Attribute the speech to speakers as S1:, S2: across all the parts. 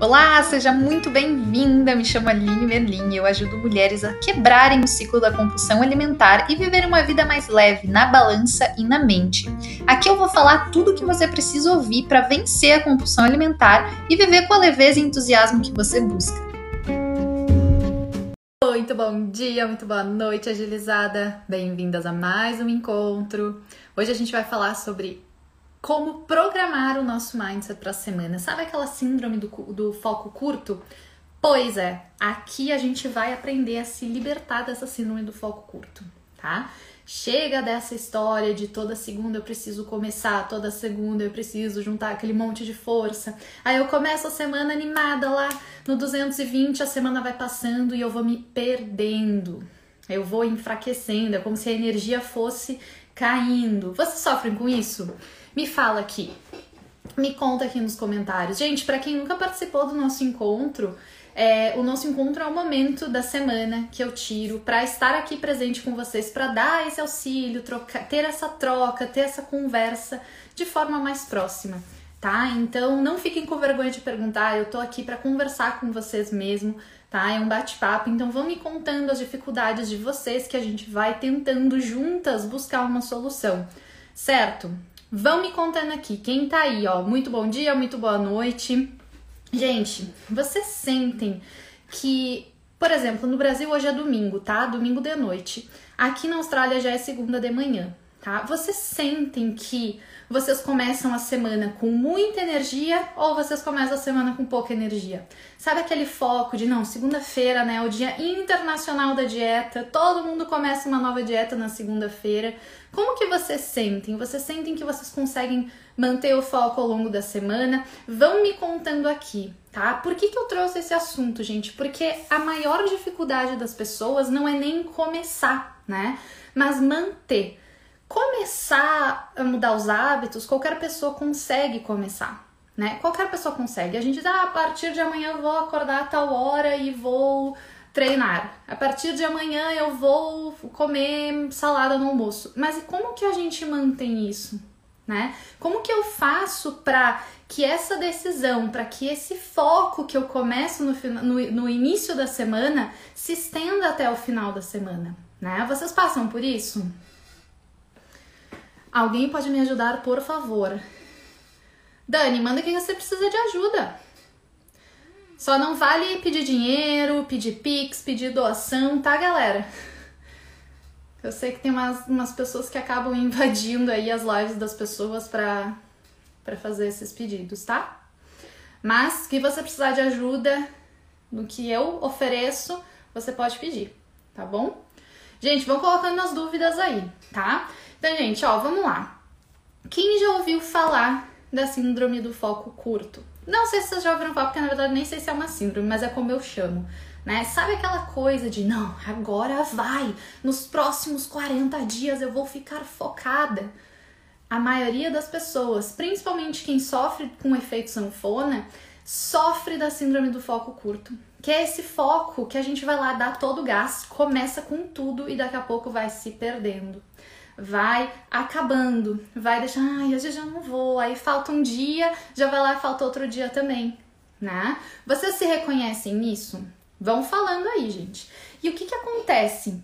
S1: Olá, seja muito bem-vinda. Me chamo Aline Merlin e eu ajudo mulheres a quebrarem o ciclo da compulsão alimentar e viver uma vida mais leve na balança e na mente. Aqui eu vou falar tudo o que você precisa ouvir para vencer a compulsão alimentar e viver com a leveza e entusiasmo que você busca. Muito bom dia, muito boa noite, agilizada. Bem-vindas a mais um encontro. Hoje a gente vai falar sobre como programar o nosso mindset para a semana. Sabe aquela síndrome do, do foco curto? Pois é, aqui a gente vai aprender a se libertar dessa síndrome do foco curto, tá? Chega dessa história de toda segunda eu preciso começar, toda segunda eu preciso juntar aquele monte de força. Aí eu começo a semana animada lá no 220, a semana vai passando e eu vou me perdendo. Eu vou enfraquecendo, é como se a energia fosse caindo. Vocês sofrem com isso? Me fala aqui. Me conta aqui nos comentários. Gente, para quem nunca participou do nosso encontro, é, o nosso encontro é o momento da semana que eu tiro para estar aqui presente com vocês, para dar esse auxílio, ter essa troca, ter essa conversa de forma mais próxima, tá? Então não fiquem com vergonha de perguntar, eu tô aqui para conversar com vocês mesmo, tá? É um bate-papo, então vão me contando as dificuldades de vocês que a gente vai tentando juntas buscar uma solução, certo? Vão me contando aqui, quem tá aí, ó. Muito bom dia, muito boa noite. Gente, vocês sentem que, por exemplo, no Brasil hoje é domingo, tá? Domingo de noite. Aqui na Austrália já é segunda de manhã, tá? Vocês sentem que vocês começam a semana com muita energia ou vocês começam a semana com pouca energia? Sabe aquele foco de não, segunda-feira, né, o dia internacional da dieta, todo mundo começa uma nova dieta na segunda-feira. Como que vocês sentem? Vocês sentem que vocês conseguem manter o foco ao longo da semana? Vão me contando aqui, tá? Por que, que eu trouxe esse assunto, gente? Porque a maior dificuldade das pessoas não é nem começar, né? Mas manter começar a mudar os hábitos, qualquer pessoa consegue começar, né? Qualquer pessoa consegue. A gente diz, ah, a partir de amanhã eu vou acordar a tal hora e vou treinar. A partir de amanhã eu vou comer salada no almoço. Mas como que a gente mantém isso? Né? Como que eu faço para que essa decisão, para que esse foco que eu começo no, no, no, início da semana se estenda até o final da semana? Né? Vocês passam por isso? Alguém pode me ajudar, por favor? Dani, manda que você precisa de ajuda. Só não vale pedir dinheiro, pedir pix, pedir doação, tá, galera? Eu sei que tem umas, umas pessoas que acabam invadindo aí as lives das pessoas pra, pra fazer esses pedidos, tá? Mas que você precisar de ajuda no que eu ofereço, você pode pedir, tá bom? Gente, vão colocando as dúvidas aí, tá? Então, gente, ó, vamos lá. Quem já ouviu falar da síndrome do foco curto? Não sei se vocês já ouviram falar, porque na verdade nem sei se é uma síndrome, mas é como eu chamo. Né? Sabe aquela coisa de não, agora vai, nos próximos 40 dias eu vou ficar focada. A maioria das pessoas, principalmente quem sofre com efeito sanfona, sofre da síndrome do foco curto, que é esse foco que a gente vai lá dar todo o gás, começa com tudo e daqui a pouco vai se perdendo vai acabando, vai deixar, ai, hoje já não vou, aí falta um dia, já vai lá falta outro dia também, né? Vocês se reconhecem nisso? Vão falando aí, gente. E o que que acontece?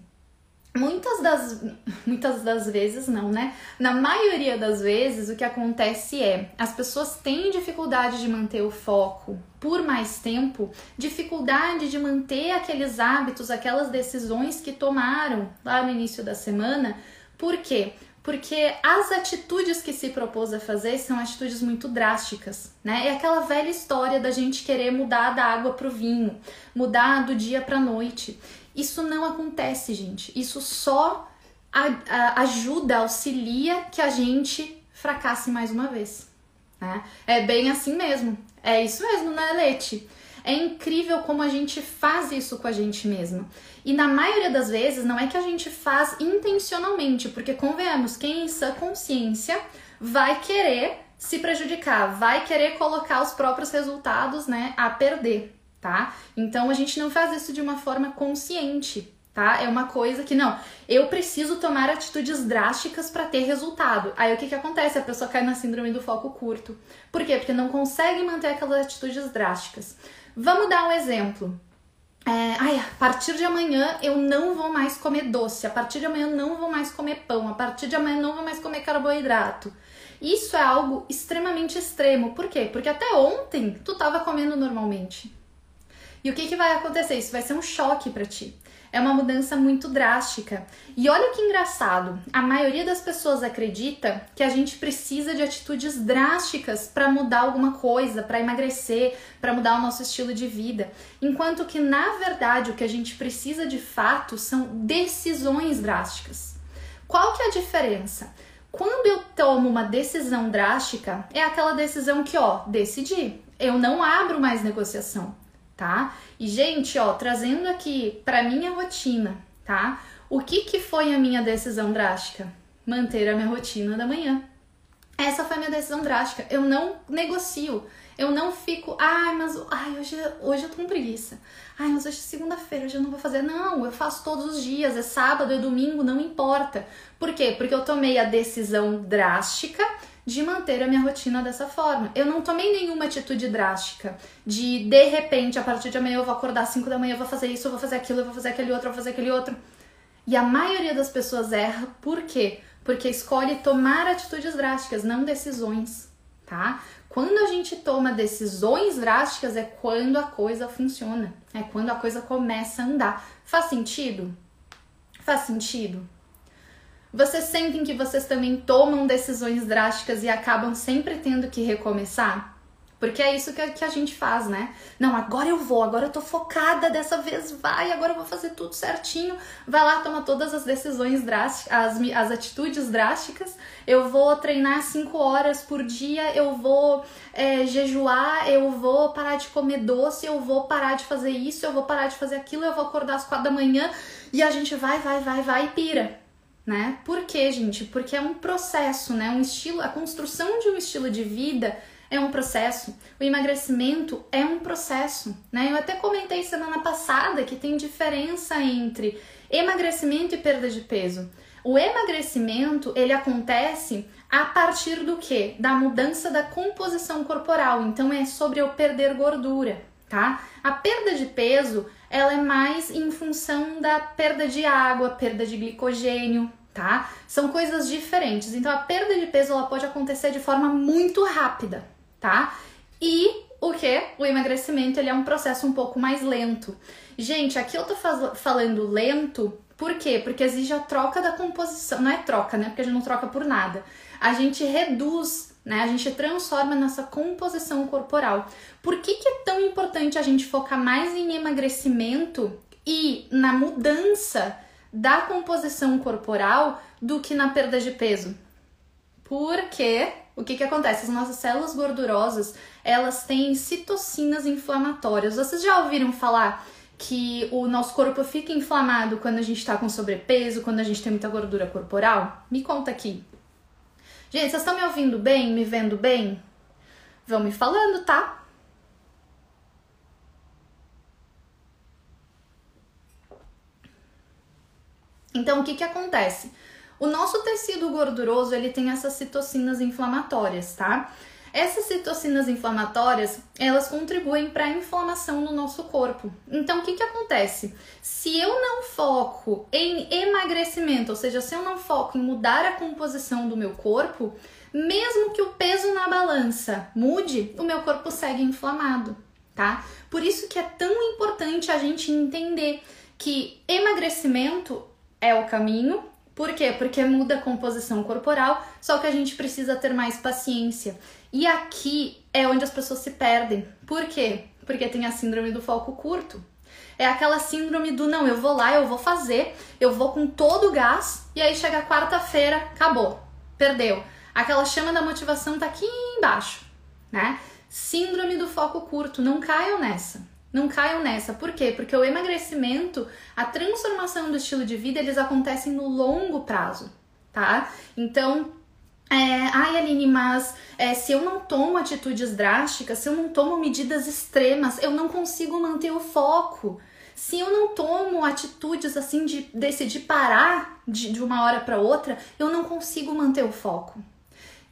S1: Muitas das, muitas das vezes não, né? Na maioria das vezes, o que acontece é as pessoas têm dificuldade de manter o foco por mais tempo, dificuldade de manter aqueles hábitos, aquelas decisões que tomaram lá no início da semana, por quê? Porque as atitudes que se propôs a fazer são atitudes muito drásticas, né? É aquela velha história da gente querer mudar da água para o vinho, mudar do dia para a noite. Isso não acontece, gente. Isso só ajuda, auxilia que a gente fracasse mais uma vez. Né? É bem assim mesmo. É isso mesmo, né, Leite? É incrível como a gente faz isso com a gente mesma. E na maioria das vezes não é que a gente faz intencionalmente, porque convenhamos, quem em sua consciência vai querer se prejudicar, vai querer colocar os próprios resultados, né, a perder, tá? Então a gente não faz isso de uma forma consciente, tá? É uma coisa que não, eu preciso tomar atitudes drásticas para ter resultado. Aí o que que acontece? A pessoa cai na síndrome do foco curto. Por quê? Porque não consegue manter aquelas atitudes drásticas. Vamos dar um exemplo. É, ai, a partir de amanhã eu não vou mais comer doce, a partir de amanhã eu não vou mais comer pão, a partir de amanhã eu não vou mais comer carboidrato. Isso é algo extremamente extremo. Por quê? Porque até ontem tu estava comendo normalmente. E o que, que vai acontecer? Isso vai ser um choque para ti. É uma mudança muito drástica. E olha que engraçado, a maioria das pessoas acredita que a gente precisa de atitudes drásticas para mudar alguma coisa, para emagrecer, para mudar o nosso estilo de vida, enquanto que na verdade o que a gente precisa de fato são decisões drásticas. Qual que é a diferença? Quando eu tomo uma decisão drástica, é aquela decisão que, ó, decidi. Eu não abro mais negociação tá? E gente, ó, trazendo aqui para minha rotina, tá? O que que foi a minha decisão drástica? Manter a minha rotina da manhã. Essa foi a minha decisão drástica. Eu não negocio. Eu não fico, ai, mas ai, hoje, hoje eu tô com preguiça. Ai, mas hoje é segunda-feira, hoje eu não vou fazer. Não, eu faço todos os dias, é sábado, é domingo, não importa. Por quê? Porque eu tomei a decisão drástica de manter a minha rotina dessa forma. Eu não tomei nenhuma atitude drástica de de repente, a partir de amanhã eu vou acordar às 5 da manhã, eu vou fazer isso, eu vou fazer aquilo, eu vou fazer aquele outro, eu vou fazer aquele outro. E a maioria das pessoas erra por quê? Porque escolhe tomar atitudes drásticas, não decisões, tá? Quando a gente toma decisões drásticas é quando a coisa funciona, é quando a coisa começa a andar. Faz sentido? Faz sentido? Vocês sentem que vocês também tomam decisões drásticas e acabam sempre tendo que recomeçar? Porque é isso que a, gente faz, né? Não, agora eu vou, agora eu tô focada, dessa vez vai, agora eu vou fazer tudo certinho. Vai lá, toma todas as decisões drásticas, as, as atitudes drásticas. Eu vou treinar 5 horas por dia, eu vou é, jejuar, eu vou parar de comer doce, eu vou parar de fazer isso, eu vou parar de fazer aquilo, eu vou acordar às 4 da manhã e a gente vai, vai, vai, vai e pira né? Por quê, gente? Porque é um processo, né? Um estilo, a construção de um estilo de vida é um processo. O emagrecimento é um processo, né? Eu até comentei semana passada que tem diferença entre emagrecimento e perda de peso. O emagrecimento, ele acontece a partir do que? Da mudança da composição corporal. Então é sobre eu perder gordura, tá? A perda de peso, ela é mais em função da perda de água, perda de glicogênio, tá? São coisas diferentes. Então a perda de peso ela pode acontecer de forma muito rápida, tá? E o que? O emagrecimento ele é um processo um pouco mais lento. Gente, aqui eu tô falando lento, por quê? Porque exige a troca da composição. Não é troca, né? Porque a gente não troca por nada. A gente reduz, né? A gente transforma nessa composição corporal. Por que, que é tão importante a gente focar mais em emagrecimento e na mudança da composição corporal do que na perda de peso. Porque o que, que acontece? As nossas células gordurosas elas têm citocinas inflamatórias. Vocês já ouviram falar que o nosso corpo fica inflamado quando a gente está com sobrepeso, quando a gente tem muita gordura corporal? Me conta aqui. Gente, vocês estão me ouvindo bem? Me vendo bem? Vão me falando, tá? Então, o que, que acontece? O nosso tecido gorduroso ele tem essas citocinas inflamatórias, tá? Essas citocinas inflamatórias, elas contribuem para a inflamação no nosso corpo. Então, o que, que acontece? Se eu não foco em emagrecimento, ou seja, se eu não foco em mudar a composição do meu corpo, mesmo que o peso na balança mude, o meu corpo segue inflamado, tá? Por isso que é tão importante a gente entender que emagrecimento é o caminho. Por quê? Porque muda a composição corporal, só que a gente precisa ter mais paciência. E aqui é onde as pessoas se perdem. Por quê? Porque tem a síndrome do foco curto. É aquela síndrome do não, eu vou lá, eu vou fazer, eu vou com todo o gás e aí chega quarta-feira, acabou, perdeu. Aquela chama da motivação tá aqui embaixo, né? Síndrome do foco curto, não caiam nessa. Não caiam nessa. Por quê? Porque o emagrecimento, a transformação do estilo de vida, eles acontecem no longo prazo, tá? Então, é, ai, Aline, mas é, se eu não tomo atitudes drásticas, se eu não tomo medidas extremas, eu não consigo manter o foco. se eu não tomo atitudes assim de decidir parar de, de uma hora para outra, eu não consigo manter o foco.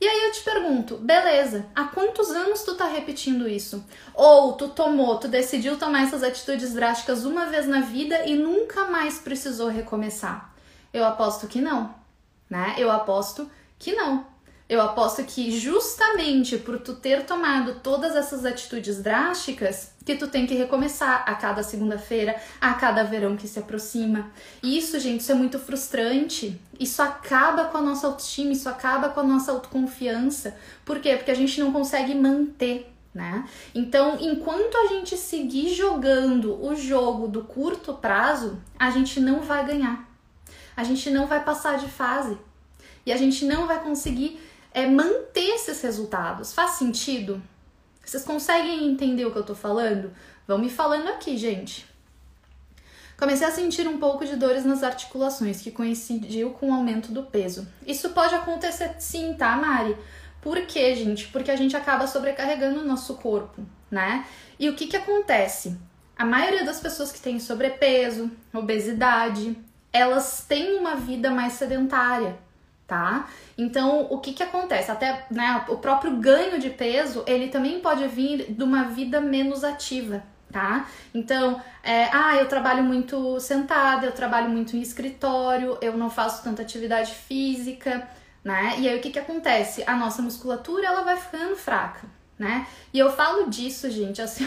S1: E aí eu te pergunto, beleza, há quantos anos tu tá repetindo isso? Ou tu tomou, tu decidiu tomar essas atitudes drásticas uma vez na vida e nunca mais precisou recomeçar? Eu aposto que não, né? Eu aposto que não. Eu aposto que justamente por tu ter tomado todas essas atitudes drásticas, que tu tem que recomeçar a cada segunda-feira, a cada verão que se aproxima. Isso, gente, isso é muito frustrante. Isso acaba com a nossa autoestima, isso acaba com a nossa autoconfiança. Por quê? Porque a gente não consegue manter né? Então, enquanto a gente seguir jogando o jogo do curto prazo, a gente não vai ganhar. A gente não vai passar de fase. E a gente não vai conseguir é manter esses resultados. Faz sentido? Vocês conseguem entender o que eu tô falando? Vão me falando aqui, gente. Comecei a sentir um pouco de dores nas articulações, que coincidiu com o aumento do peso. Isso pode acontecer sim, tá, Mari? Por quê, gente? Porque a gente acaba sobrecarregando o nosso corpo, né? E o que que acontece? A maioria das pessoas que têm sobrepeso, obesidade, elas têm uma vida mais sedentária tá? Então, o que que acontece? Até, né, o próprio ganho de peso, ele também pode vir de uma vida menos ativa, tá? Então, é, ah, eu trabalho muito sentada, eu trabalho muito em escritório, eu não faço tanta atividade física, né? E aí o que que acontece? A nossa musculatura, ela vai ficando fraca, né? E eu falo disso, gente, assim,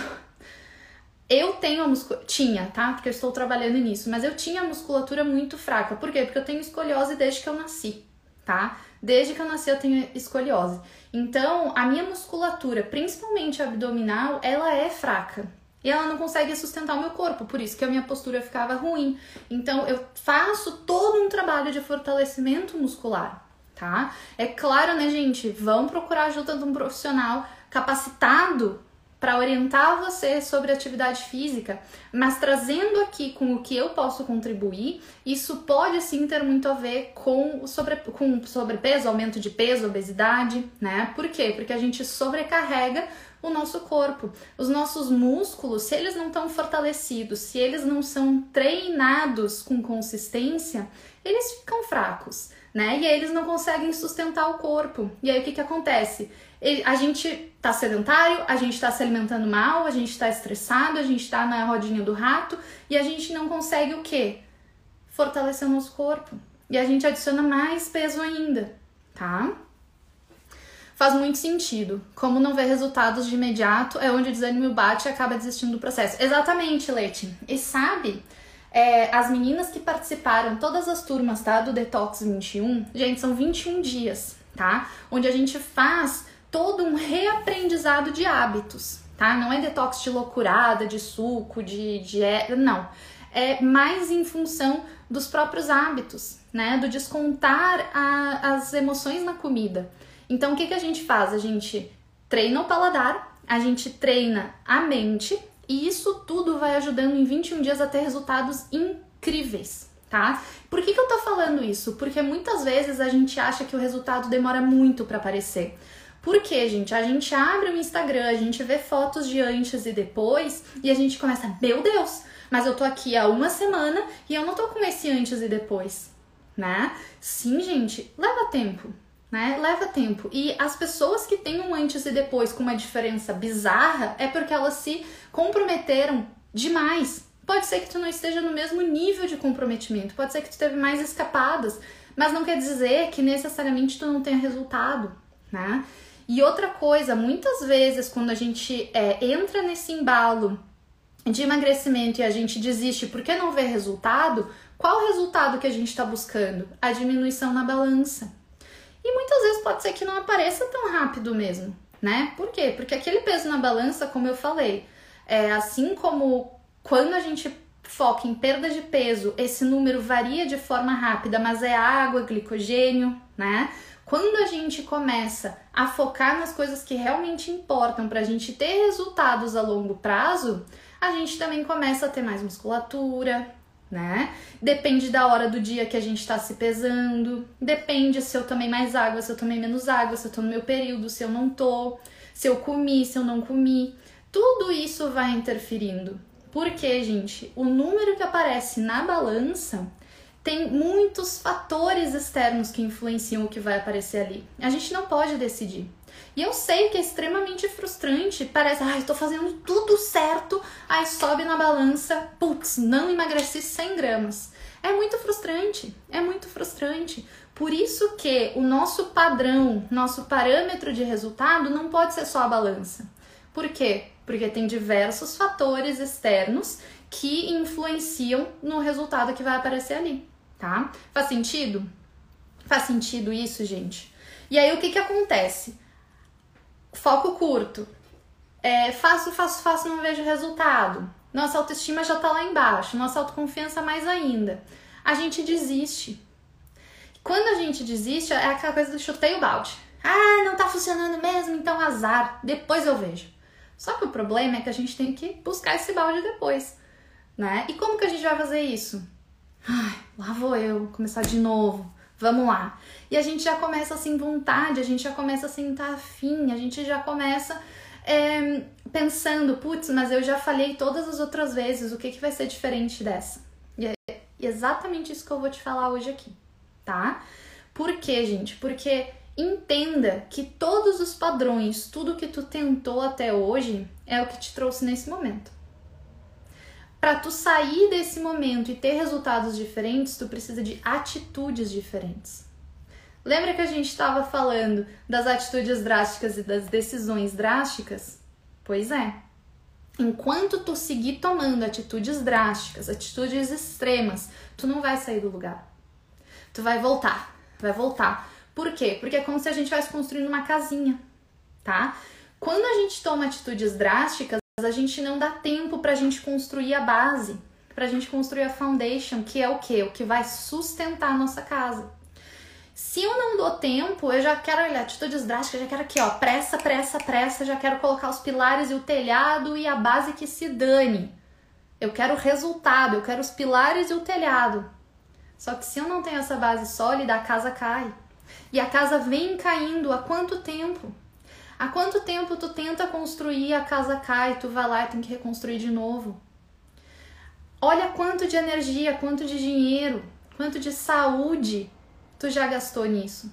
S1: eu tenho a musculatura, tinha, tá? Porque eu estou trabalhando nisso, mas eu tinha a musculatura muito fraca. Por quê? Porque eu tenho escoliose desde que eu nasci tá? Desde que eu nasci eu tenho escoliose. Então, a minha musculatura, principalmente abdominal, ela é fraca. E ela não consegue sustentar o meu corpo, por isso que a minha postura ficava ruim. Então, eu faço todo um trabalho de fortalecimento muscular, tá? É claro, né, gente? Vão procurar ajuda de um profissional capacitado para orientar você sobre atividade física, mas trazendo aqui com o que eu posso contribuir, isso pode sim ter muito a ver com, sobre, com sobrepeso, aumento de peso, obesidade, né? Por quê? Porque a gente sobrecarrega o nosso corpo. Os nossos músculos, se eles não estão fortalecidos, se eles não são treinados com consistência, eles ficam fracos, né? E aí eles não conseguem sustentar o corpo. E aí o que, que acontece? A gente tá sedentário, a gente tá se alimentando mal, a gente tá estressado, a gente tá na rodinha do rato e a gente não consegue o quê? Fortalecer o nosso corpo. E a gente adiciona mais peso ainda, tá? Faz muito sentido. Como não vê resultados de imediato, é onde o desânimo bate e acaba desistindo do processo. Exatamente, Leite. E sabe, é, as meninas que participaram, todas as turmas, tá? Do Detox 21, gente, são 21 dias, tá? Onde a gente faz todo um reaprendizado de hábitos, tá? Não é detox de loucurada, de suco, de, de não. É mais em função dos próprios hábitos, né? Do descontar a, as emoções na comida. Então, o que, que a gente faz? A gente treina o paladar, a gente treina a mente e isso tudo vai ajudando em 21 dias a ter resultados incríveis, tá? Por que, que eu tô falando isso? Porque muitas vezes a gente acha que o resultado demora muito para aparecer. Porque, gente, a gente abre o Instagram, a gente vê fotos de antes e depois e a gente começa, meu Deus, mas eu tô aqui há uma semana e eu não tô com esse antes e depois, né? Sim, gente, leva tempo, né? Leva tempo. E as pessoas que têm um antes e depois com uma diferença bizarra é porque elas se comprometeram demais. Pode ser que tu não esteja no mesmo nível de comprometimento, pode ser que tu teve mais escapadas, mas não quer dizer que necessariamente tu não tenha resultado, né? E outra coisa, muitas vezes quando a gente é, entra nesse embalo de emagrecimento e a gente desiste porque não vê resultado, qual o resultado que a gente está buscando? A diminuição na balança. E muitas vezes pode ser que não apareça tão rápido mesmo, né? Por quê? Porque aquele peso na balança, como eu falei, é assim como quando a gente foca em perda de peso, esse número varia de forma rápida, mas é água, glicogênio, né? Quando a gente começa a focar nas coisas que realmente importam para a gente ter resultados a longo prazo, a gente também começa a ter mais musculatura, né? Depende da hora do dia que a gente está se pesando, depende se eu tomei mais água, se eu tomei menos água, se eu tô no meu período, se eu não tô, se eu comi, se eu não comi. Tudo isso vai interferindo. Porque, gente, o número que aparece na balança tem muitos fatores externos que influenciam o que vai aparecer ali. A gente não pode decidir. E eu sei que é extremamente frustrante. Parece, ai, ah, tô fazendo tudo certo. Aí sobe na balança, putz, não emagreci 100 gramas. É muito frustrante, é muito frustrante. Por isso que o nosso padrão, nosso parâmetro de resultado não pode ser só a balança. Por quê? Porque tem diversos fatores externos que influenciam no resultado que vai aparecer ali tá? Faz sentido? Faz sentido isso, gente? E aí o que que acontece? Foco curto. É, faço, faço, faço, não vejo resultado. Nossa autoestima já tá lá embaixo, nossa autoconfiança mais ainda. A gente desiste. Quando a gente desiste, é aquela coisa do chutei o balde. Ah, não tá funcionando mesmo, então azar. Depois eu vejo. Só que o problema é que a gente tem que buscar esse balde depois, né? E como que a gente vai fazer isso? Ai, lá vou eu, começar de novo. Vamos lá. E a gente já começa sem vontade, a gente já começa sem estar afim, a gente já começa é, pensando, putz, mas eu já falhei todas as outras vezes, o que, que vai ser diferente dessa? E é exatamente isso que eu vou te falar hoje aqui, tá? Por quê, gente? Porque entenda que todos os padrões, tudo que tu tentou até hoje é o que te trouxe nesse momento para tu sair desse momento e ter resultados diferentes, tu precisa de atitudes diferentes. Lembra que a gente estava falando das atitudes drásticas e das decisões drásticas? Pois é. Enquanto tu seguir tomando atitudes drásticas, atitudes extremas, tu não vai sair do lugar. Tu vai voltar, vai voltar. Por quê? Porque é como se a gente estivesse construindo uma casinha, tá? Quando a gente toma atitudes drásticas, a gente não dá tempo para a gente construir a base, para a gente construir a foundation, que é o que? O que vai sustentar a nossa casa. Se eu não dou tempo, eu já quero olhar atitudes drásticas, já quero aqui, ó, pressa, pressa, pressa, já quero colocar os pilares e o telhado e a base que se dane. Eu quero o resultado, eu quero os pilares e o telhado. Só que se eu não tenho essa base sólida, a casa cai. E a casa vem caindo há quanto tempo? Há quanto tempo tu tenta construir, a casa cai, tu vai lá e tem que reconstruir de novo? Olha quanto de energia, quanto de dinheiro, quanto de saúde tu já gastou nisso.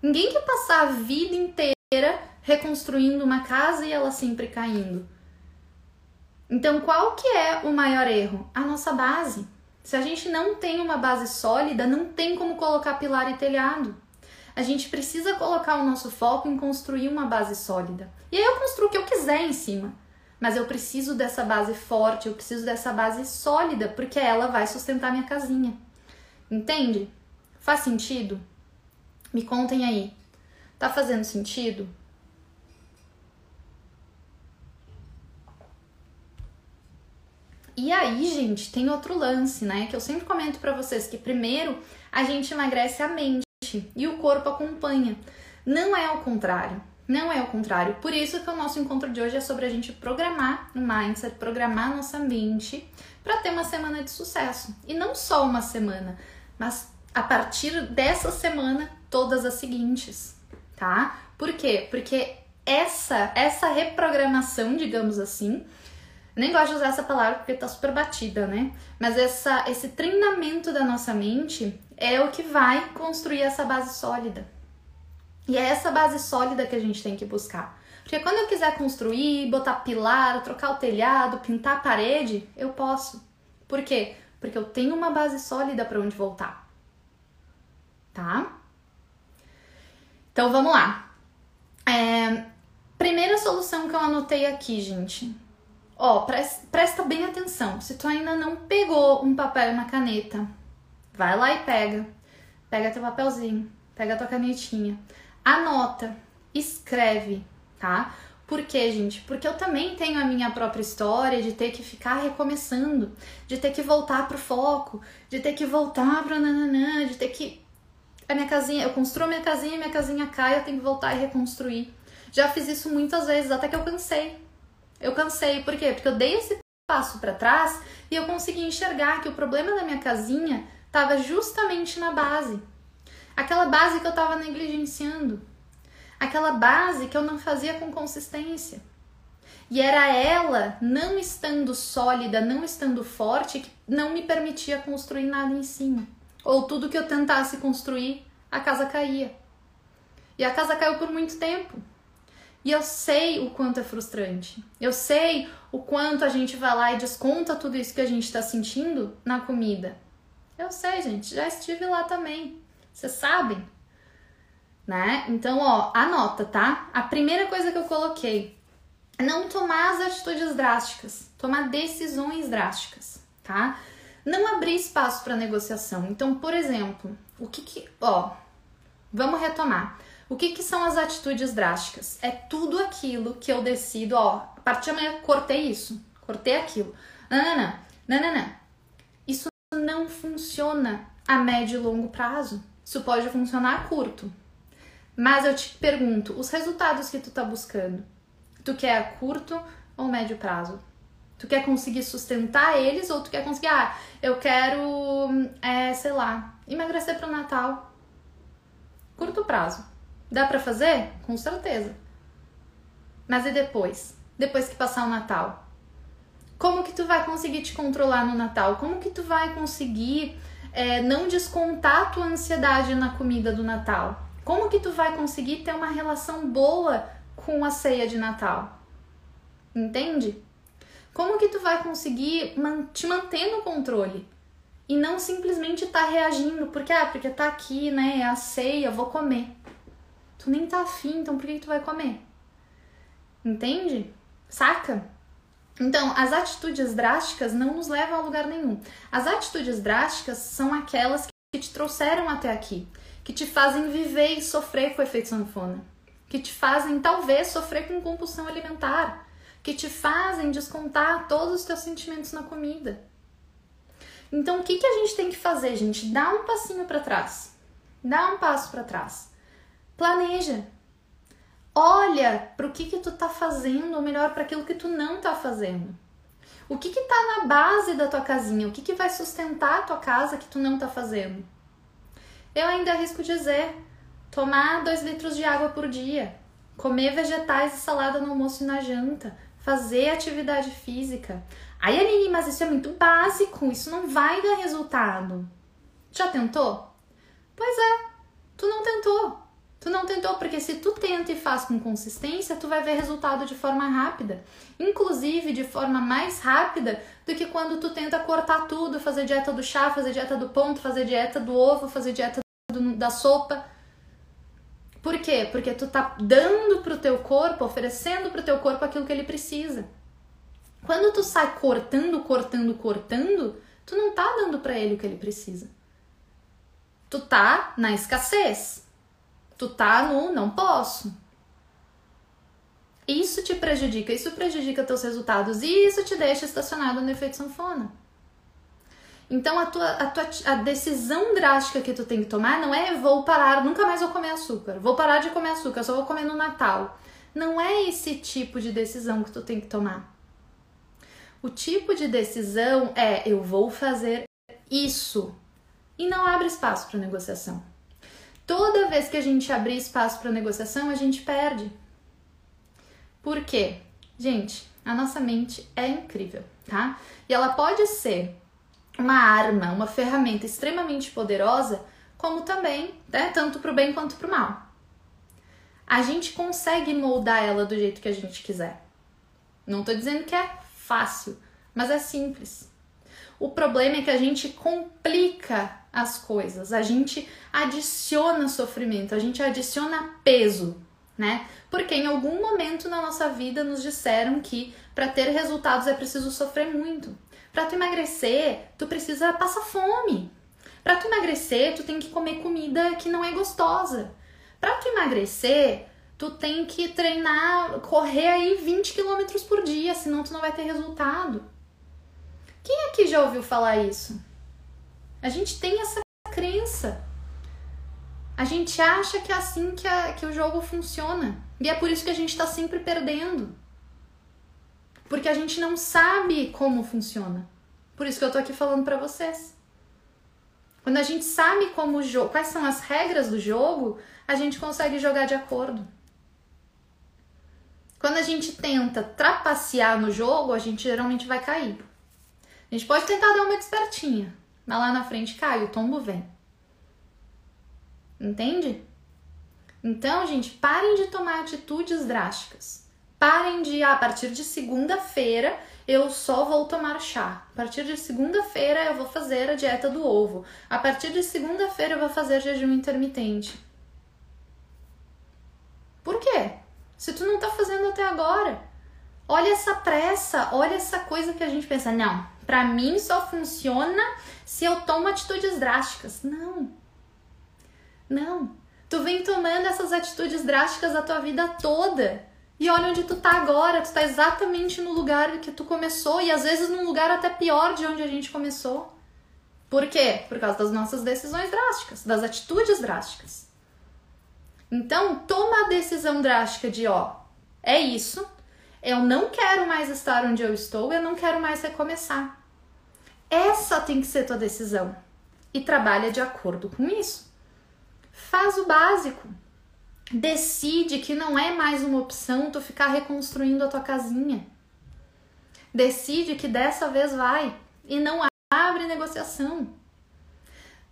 S1: Ninguém quer passar a vida inteira reconstruindo uma casa e ela sempre caindo. Então, qual que é o maior erro? A nossa base. Se a gente não tem uma base sólida, não tem como colocar pilar e telhado a gente precisa colocar o nosso foco em construir uma base sólida. E aí eu construo o que eu quiser em cima. Mas eu preciso dessa base forte, eu preciso dessa base sólida, porque ela vai sustentar minha casinha. Entende? Faz sentido? Me contem aí. Tá fazendo sentido? E aí, gente, tem outro lance, né? Que eu sempre comento para vocês que primeiro a gente emagrece a mente e o corpo acompanha. Não é ao contrário. Não é ao contrário. Por isso que o nosso encontro de hoje é sobre a gente programar o mindset, programar nossa mente para ter uma semana de sucesso. E não só uma semana, mas a partir dessa semana, todas as seguintes, tá? Por quê? Porque essa essa reprogramação, digamos assim, nem gosto de usar essa palavra porque tá super batida, né? Mas essa, esse treinamento da nossa mente é o que vai construir essa base sólida. E é essa base sólida que a gente tem que buscar. Porque quando eu quiser construir, botar pilar, trocar o telhado, pintar a parede, eu posso. Por quê? Porque eu tenho uma base sólida para onde voltar. Tá? Então vamos lá. É, primeira solução que eu anotei aqui, gente. Ó, presta bem atenção. Se tu ainda não pegou um papel e uma caneta, vai lá e pega. Pega teu papelzinho, pega tua canetinha, anota, escreve, tá? Por quê, gente? Porque eu também tenho a minha própria história de ter que ficar recomeçando, de ter que voltar pro foco, de ter que voltar pro nananã, de ter que. A minha casinha, eu construo a minha casinha, minha casinha cai, eu tenho que voltar e reconstruir. Já fiz isso muitas vezes, até que eu cansei. Eu cansei, por quê? Porque eu dei esse passo para trás e eu consegui enxergar que o problema da minha casinha estava justamente na base. Aquela base que eu estava negligenciando. Aquela base que eu não fazia com consistência. E era ela, não estando sólida, não estando forte, que não me permitia construir nada em cima. Ou tudo que eu tentasse construir, a casa caía. E a casa caiu por muito tempo. E eu sei o quanto é frustrante. Eu sei o quanto a gente vai lá e desconta tudo isso que a gente está sentindo na comida. Eu sei, gente, já estive lá também. Vocês sabem? Né? Então, ó, anota, tá? A primeira coisa que eu coloquei não tomar as atitudes drásticas, tomar decisões drásticas, tá? Não abrir espaço para negociação. Então, por exemplo, o que que, ó, vamos retomar. O que, que são as atitudes drásticas? É tudo aquilo que eu decido, ó, a partir de amanhã cortei isso, cortei aquilo. Nananã, nananã. Isso não funciona a médio e longo prazo. Isso pode funcionar a curto. Mas eu te pergunto, os resultados que tu tá buscando, tu quer a curto ou médio prazo? Tu quer conseguir sustentar eles ou tu quer conseguir, ah, eu quero, é, sei lá, emagrecer para o Natal. Curto prazo. Dá para fazer? Com certeza. Mas e depois? Depois que passar o Natal? Como que tu vai conseguir te controlar no Natal? Como que tu vai conseguir é, não descontar a tua ansiedade na comida do Natal? Como que tu vai conseguir ter uma relação boa com a ceia de Natal? Entende? Como que tu vai conseguir te manter no controle? E não simplesmente tá reagindo, porque ah, porque tá aqui, né, é a ceia, vou comer. Tu nem tá afim, então por que tu vai comer? Entende? Saca? Então, as atitudes drásticas não nos levam a lugar nenhum. As atitudes drásticas são aquelas que te trouxeram até aqui, que te fazem viver e sofrer com o efeito sanfona, que te fazem talvez sofrer com compulsão alimentar, que te fazem descontar todos os teus sentimentos na comida. Então, o que, que a gente tem que fazer, gente? Dá um passinho para trás. Dá um passo para trás. Planeja. Olha para o que que tu tá fazendo, ou melhor, para aquilo que tu não tá fazendo. O que que tá na base da tua casinha? O que que vai sustentar a tua casa que tu não tá fazendo? Eu ainda arrisco dizer, tomar 2 litros de água por dia, comer vegetais e salada no almoço e na janta, fazer atividade física. Aí, Aline, mas isso é muito básico, isso não vai dar resultado. Já tentou? Pois é, tu não tentou. Tu não tentou, porque se tu tenta e faz com consistência, tu vai ver resultado de forma rápida. Inclusive de forma mais rápida do que quando tu tenta cortar tudo, fazer dieta do chá, fazer dieta do ponto, fazer dieta do ovo, fazer dieta do, da sopa. Por quê? Porque tu tá dando pro teu corpo, oferecendo pro teu corpo aquilo que ele precisa. Quando tu sai cortando, cortando, cortando, tu não tá dando para ele o que ele precisa. Tu tá na escassez. Tu tá no não posso. Isso te prejudica, isso prejudica teus resultados e isso te deixa estacionado no efeito sanfona. Então a tua, a tua a decisão drástica que tu tem que tomar não é vou parar, nunca mais vou comer açúcar, vou parar de comer açúcar, só vou comer no Natal. Não é esse tipo de decisão que tu tem que tomar. O tipo de decisão é eu vou fazer isso e não abre espaço para negociação. Toda vez que a gente abrir espaço para negociação, a gente perde. Por quê? Gente, a nossa mente é incrível, tá? E ela pode ser uma arma, uma ferramenta extremamente poderosa, como também, né, tanto para o bem quanto para o mal. A gente consegue moldar ela do jeito que a gente quiser. Não estou dizendo que é fácil, mas é simples. O problema é que a gente complica as coisas, a gente adiciona sofrimento, a gente adiciona peso, né? Porque em algum momento na nossa vida nos disseram que para ter resultados é preciso sofrer muito. Para tu emagrecer, tu precisa passar fome. Para tu emagrecer, tu tem que comer comida que não é gostosa. Para tu emagrecer, tu tem que treinar, correr aí 20 km por dia, senão tu não vai ter resultado. Quem aqui já ouviu falar isso? A gente tem essa crença. A gente acha que é assim que, a, que o jogo funciona. E é por isso que a gente está sempre perdendo. Porque a gente não sabe como funciona. Por isso que eu tô aqui falando para vocês. Quando a gente sabe como o jogo, quais são as regras do jogo, a gente consegue jogar de acordo. Quando a gente tenta trapacear no jogo, a gente geralmente vai cair. A gente pode tentar dar uma despertinha, mas lá na frente cai, o tombo vem. Entende? Então, gente, parem de tomar atitudes drásticas. Parem de, ah, a partir de segunda-feira, eu só vou tomar chá. A partir de segunda-feira eu vou fazer a dieta do ovo. A partir de segunda-feira eu vou fazer jejum intermitente. Por quê? Se tu não tá fazendo até agora. Olha essa pressa, olha essa coisa que a gente pensa, não, para mim só funciona se eu tomo atitudes drásticas. Não. Não. Tu vem tomando essas atitudes drásticas a tua vida toda. E olha onde tu tá agora, tu tá exatamente no lugar que tu começou e às vezes num lugar até pior de onde a gente começou. Por quê? Por causa das nossas decisões drásticas, das atitudes drásticas. Então, toma a decisão drástica de, ó, é isso, eu não quero mais estar onde eu estou, eu não quero mais recomeçar. Essa tem que ser tua decisão. E trabalha de acordo com isso. Faz o básico decide que não é mais uma opção tu ficar reconstruindo a tua casinha. Decide que dessa vez vai e não abre negociação.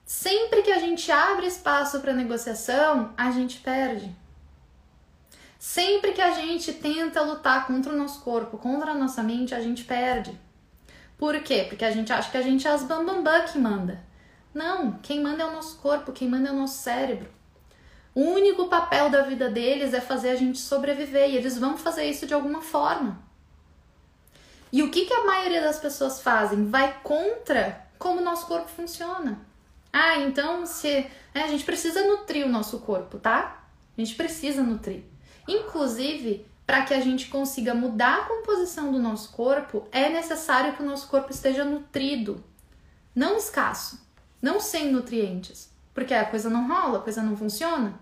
S1: Sempre que a gente abre espaço para negociação, a gente perde. Sempre que a gente tenta lutar contra o nosso corpo, contra a nossa mente, a gente perde. Por quê? Porque a gente acha que a gente é as bambambã que manda. Não, quem manda é o nosso corpo, quem manda é o nosso cérebro. O único papel da vida deles é fazer a gente sobreviver e eles vão fazer isso de alguma forma. E o que, que a maioria das pessoas fazem? Vai contra como o nosso corpo funciona. Ah, então se é, a gente precisa nutrir o nosso corpo, tá? A gente precisa nutrir. Inclusive, para que a gente consiga mudar a composição do nosso corpo, é necessário que o nosso corpo esteja nutrido, não escasso, não sem nutrientes. Porque a coisa não rola, a coisa não funciona.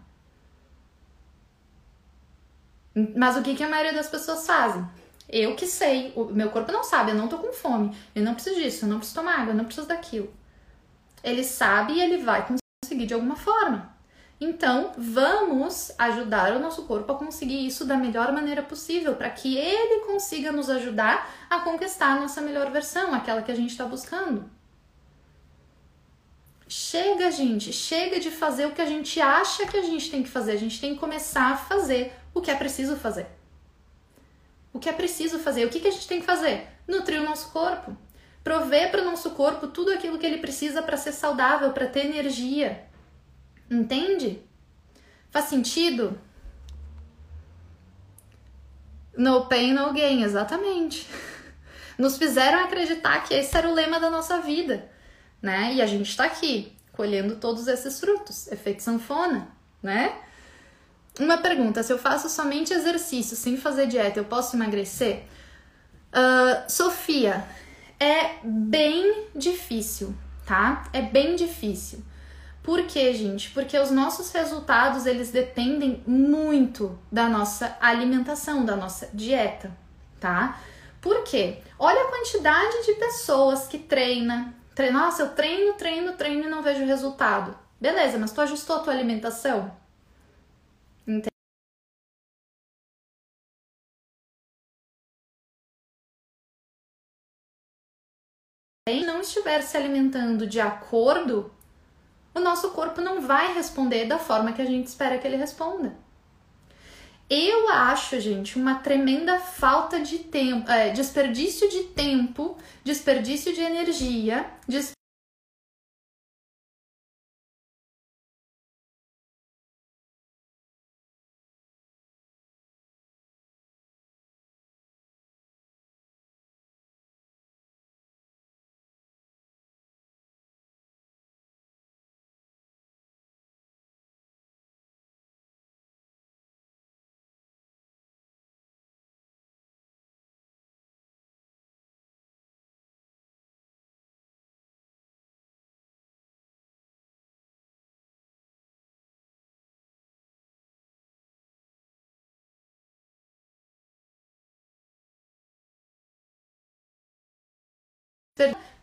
S1: Mas o que, que a maioria das pessoas fazem? Eu que sei, o meu corpo não sabe, eu não tô com fome, eu não preciso disso, eu não preciso tomar água, eu não preciso daquilo. Ele sabe e ele vai conseguir de alguma forma. Então, vamos ajudar o nosso corpo a conseguir isso da melhor maneira possível, para que ele consiga nos ajudar a conquistar a nossa melhor versão, aquela que a gente está buscando. Chega, gente, chega de fazer o que a gente acha que a gente tem que fazer. A gente tem que começar a fazer o que é preciso fazer. O que é preciso fazer? O que, que a gente tem que fazer? Nutrir o nosso corpo. Prover para o nosso corpo tudo aquilo que ele precisa para ser saudável, para ter energia. Entende? Faz sentido? No pain, no gain, exatamente. Nos fizeram acreditar que esse era o lema da nossa vida né? E a gente está aqui colhendo todos esses frutos, efeito sanfona, né? Uma pergunta: se eu faço somente exercício sem fazer dieta, eu posso emagrecer? Uh, Sofia, é bem difícil, tá? É bem difícil. Por quê, gente? Porque os nossos resultados eles dependem muito da nossa alimentação, da nossa dieta, tá? Por quê? Olha a quantidade de pessoas que treina, nossa, eu treino, treino, treino e não vejo resultado. Beleza, mas tu ajustou a tua alimentação? Entende? Não estiver se alimentando de acordo, o nosso corpo não vai responder da forma que a gente espera que ele responda. Eu acho, gente, uma tremenda falta de tempo, é, desperdício de tempo, desperdício de energia, desperdício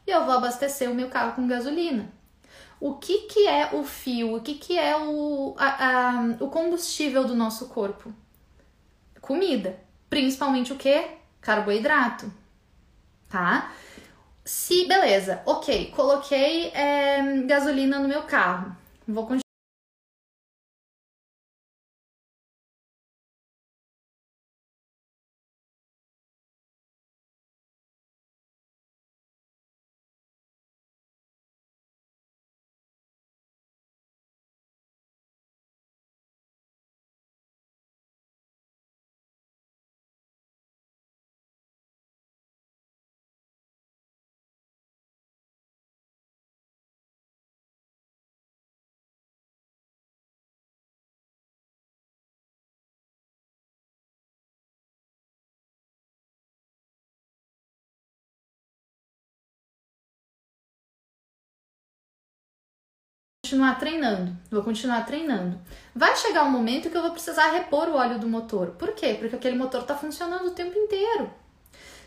S1: e eu vou abastecer o meu carro com gasolina. O que, que é o fio? O que, que é o, a, a, o combustível do nosso corpo? Comida. Principalmente o que? Carboidrato, tá? Se, beleza, ok, coloquei é, gasolina no meu carro, vou continuar. treinando, vou continuar treinando. Vai chegar um momento que eu vou precisar repor o óleo do motor. Por quê? Porque aquele motor está funcionando o tempo inteiro.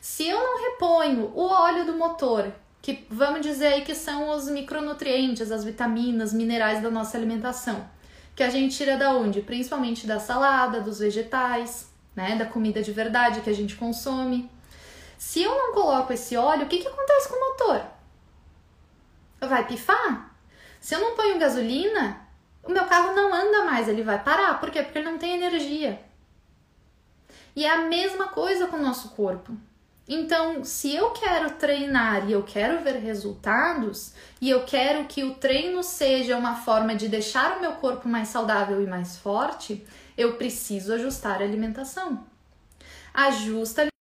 S1: Se eu não reponho o óleo do motor, que vamos dizer aí que são os micronutrientes, as vitaminas, minerais da nossa alimentação, que a gente tira da onde? Principalmente da salada, dos vegetais, né, da comida de verdade que a gente consome. Se eu não coloco esse óleo, o que, que acontece com o motor? Vai pifar? Se eu não ponho gasolina, o meu carro não anda mais, ele vai parar. Por quê? Porque ele não tem energia. E é a mesma coisa com o nosso corpo. Então, se eu quero treinar e eu quero ver resultados, e eu quero que o treino seja uma forma de deixar o meu corpo mais saudável e mais forte, eu preciso ajustar a alimentação. Ajusta a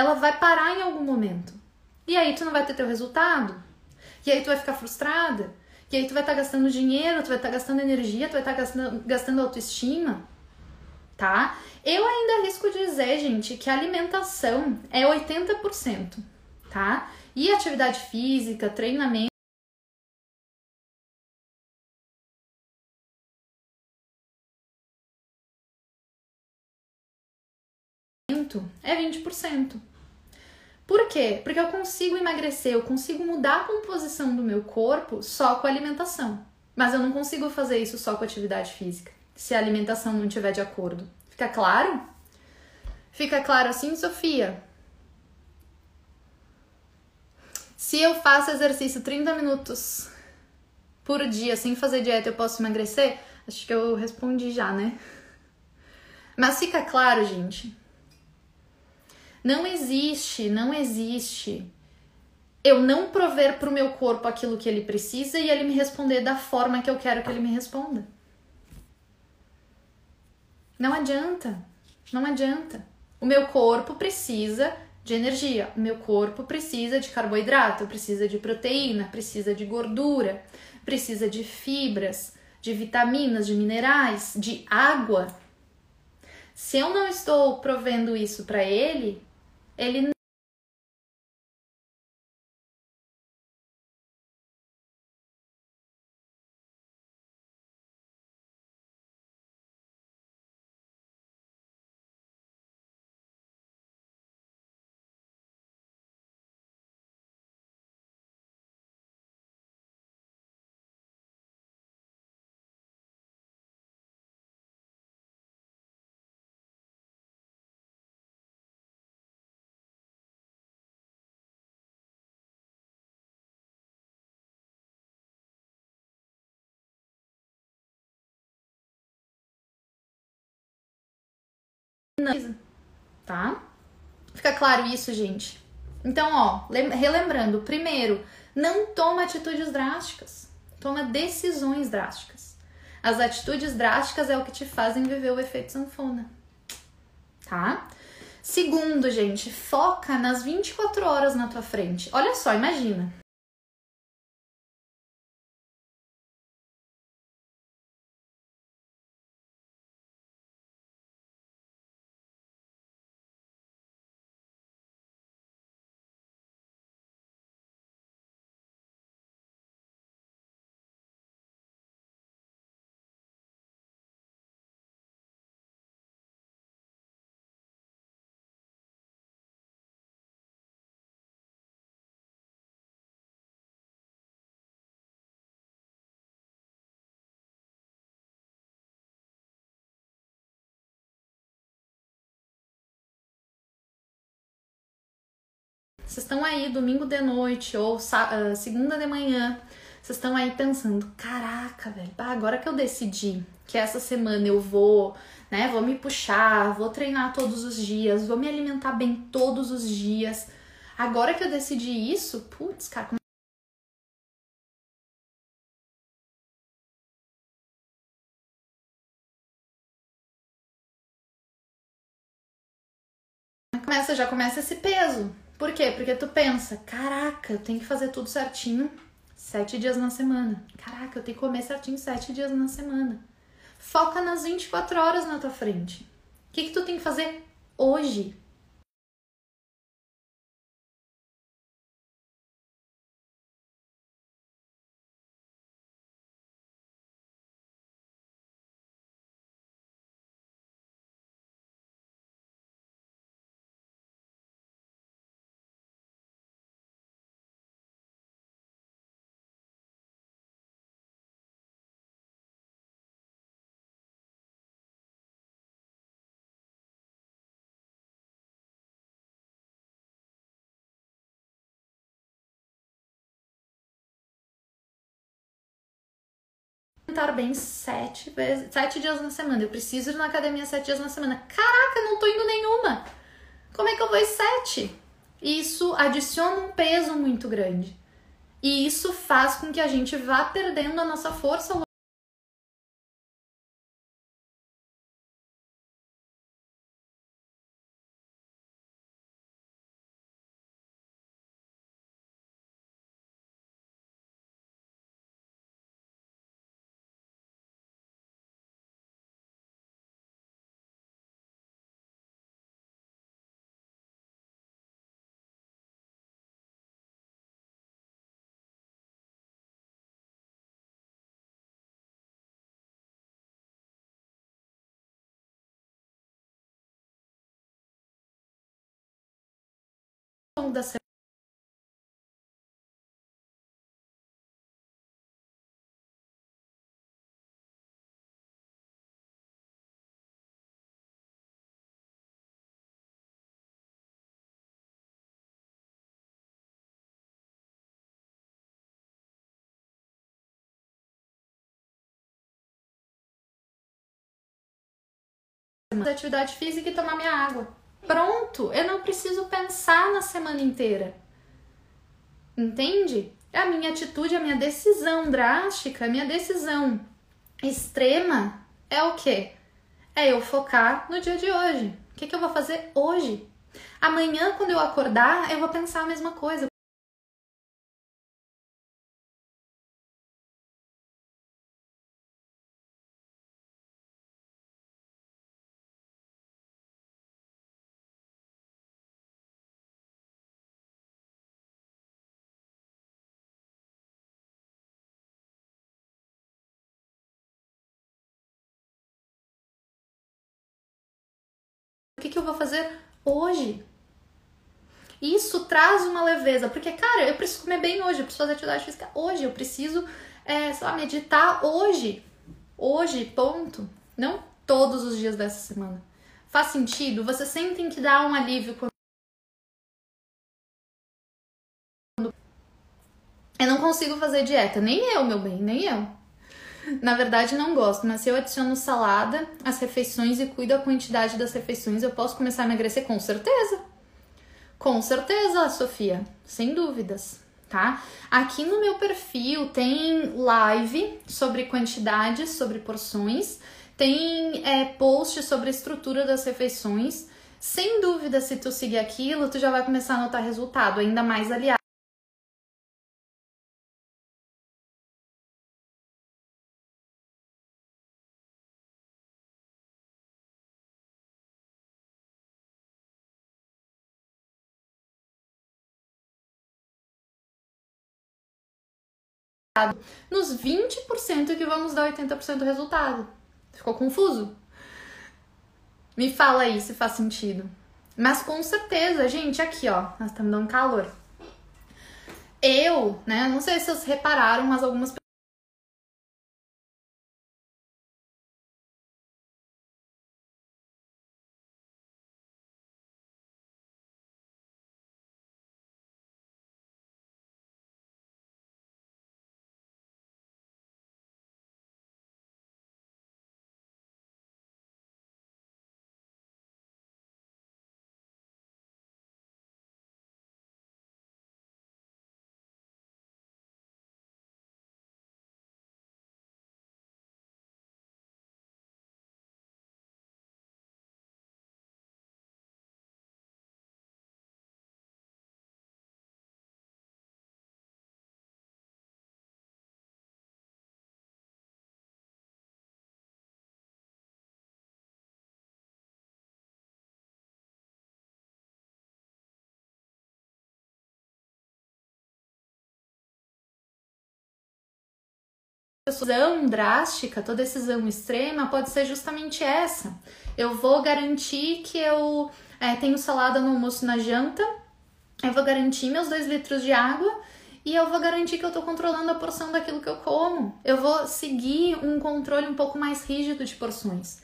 S1: Ela vai parar em algum momento. E aí tu não vai ter teu resultado. E aí tu vai ficar frustrada. E aí tu vai estar tá gastando dinheiro, tu vai estar tá gastando energia, tu vai estar tá gastando, gastando autoestima. Tá? Eu ainda arrisco dizer, gente, que a alimentação é 80%, tá? E atividade física, treinamento é 20%. Por quê? Porque eu consigo emagrecer, eu consigo mudar a composição do meu corpo só com a alimentação. Mas eu não consigo fazer isso só com atividade física, se a alimentação não estiver de acordo. Fica claro? Fica claro assim, Sofia? Se eu faço exercício 30 minutos por dia sem fazer dieta, eu posso emagrecer? Acho que eu respondi já, né? Mas fica claro, gente, não existe, não existe eu não prover para o meu corpo aquilo que ele precisa e ele me responder da forma que eu quero que ele me responda. Não adianta, não adianta. O meu corpo precisa de energia, o meu corpo precisa de carboidrato, precisa de proteína, precisa de gordura, precisa de fibras, de vitaminas, de minerais, de água. Se eu não estou provendo isso para ele, elinde ele tá? Fica claro isso, gente? Então, ó, relembrando, primeiro, não toma atitudes drásticas, toma decisões drásticas. As atitudes drásticas é o que te fazem viver o efeito sanfona, tá? Segundo, gente, foca nas 24 horas na tua frente. Olha só, imagina. Vocês estão aí domingo de noite ou uh, segunda de manhã, vocês estão aí pensando, caraca, velho, agora que eu decidi que essa semana eu vou, né, vou me puxar, vou treinar todos os dias, vou me alimentar bem todos os dias. Agora que eu decidi isso, putz, cara, começa, já começa esse peso. Por quê? Porque tu pensa, caraca, eu tenho que fazer tudo certinho sete dias na semana. Caraca, eu tenho que comer certinho sete dias na semana. Foca nas 24 horas na tua frente. O que, que tu tem que fazer hoje? Alimentar bem sete, vezes, sete dias na semana. Eu preciso ir na academia sete dias na semana. Caraca, não tô indo nenhuma. Como é que eu vou ir sete? Isso adiciona um peso muito grande. E isso faz com que a gente vá perdendo a nossa força da atividade física e tomar minha água. Pronto, eu não preciso pensar na semana inteira. Entende? A minha atitude, a minha decisão drástica, a minha decisão extrema é o quê? É eu focar no dia de hoje. O que, que eu vou fazer hoje? Amanhã, quando eu acordar, eu vou pensar a mesma coisa. Vou fazer hoje? Isso traz uma leveza, porque, cara, eu preciso comer bem hoje, eu preciso fazer atividade física hoje, eu preciso, é, sei lá, meditar hoje. Hoje, ponto. Não todos os dias dessa semana. Faz sentido? Vocês sentem que dá um alívio quando. Eu não consigo fazer dieta, nem eu, meu bem, nem eu. Na verdade, não gosto, mas se eu adiciono salada às refeições e cuido a quantidade das refeições, eu posso começar a emagrecer com certeza. Com certeza, Sofia, sem dúvidas, tá? Aqui no meu perfil tem live sobre quantidades, sobre porções, tem é, post sobre a estrutura das refeições. Sem dúvida, se tu seguir aquilo, tu já vai começar a notar resultado, ainda mais aliado nos 20% que vamos dar 80% do resultado. Ficou confuso? Me fala aí se faz sentido. Mas com certeza, gente, aqui ó, nós estamos dando calor. Eu, né, não sei se vocês repararam, mas algumas decisão drástica, toda decisão extrema pode ser justamente essa. Eu vou garantir que eu é, tenho salada no almoço na janta, eu vou garantir meus dois litros de água e eu vou garantir que eu tô controlando a porção daquilo que eu como. Eu vou seguir um controle um pouco mais rígido de porções.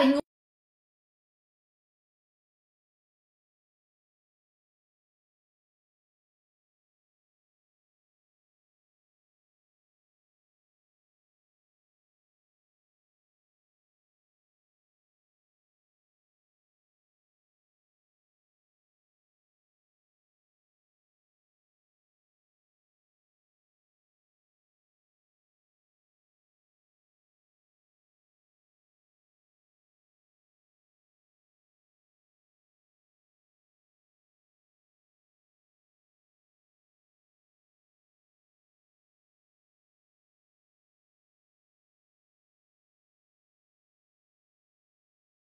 S1: Em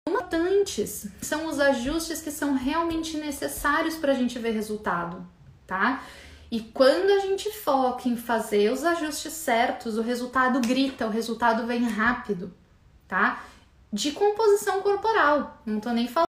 S1: importantes, são os ajustes que são realmente necessários para a gente ver resultado, tá? E quando a gente foca em fazer os ajustes certos, o resultado grita, o resultado vem rápido, tá? De composição corporal, não tô nem falando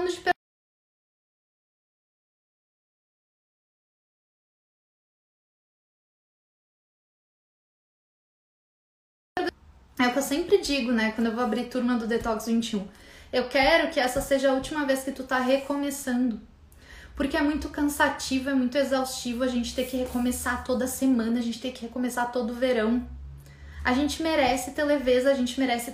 S1: anos de É o que eu sempre digo, né? Quando eu vou abrir turma do Detox 21. Eu quero que essa seja a última vez que tu tá recomeçando. Porque é muito cansativo, é muito exaustivo a gente ter que recomeçar toda semana, a gente ter que recomeçar todo verão. A gente merece ter leveza, a gente merece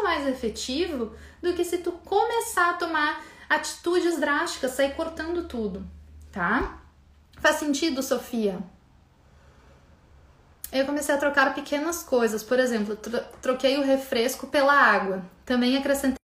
S1: mais efetivo do que se tu começar a tomar atitudes drásticas, sair cortando tudo, tá? Faz sentido, Sofia? Eu comecei a trocar pequenas coisas, por exemplo, troquei o refresco pela água. Também acrescentei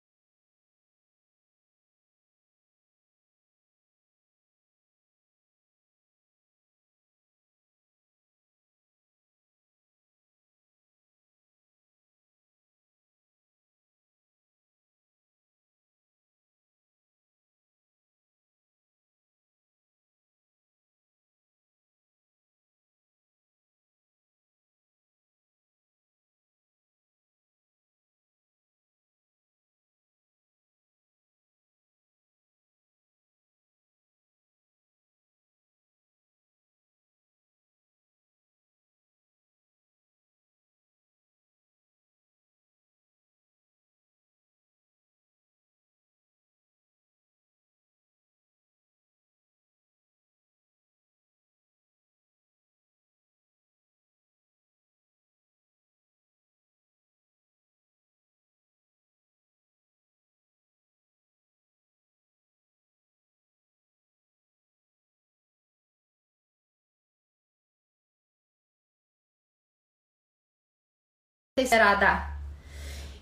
S1: esperada.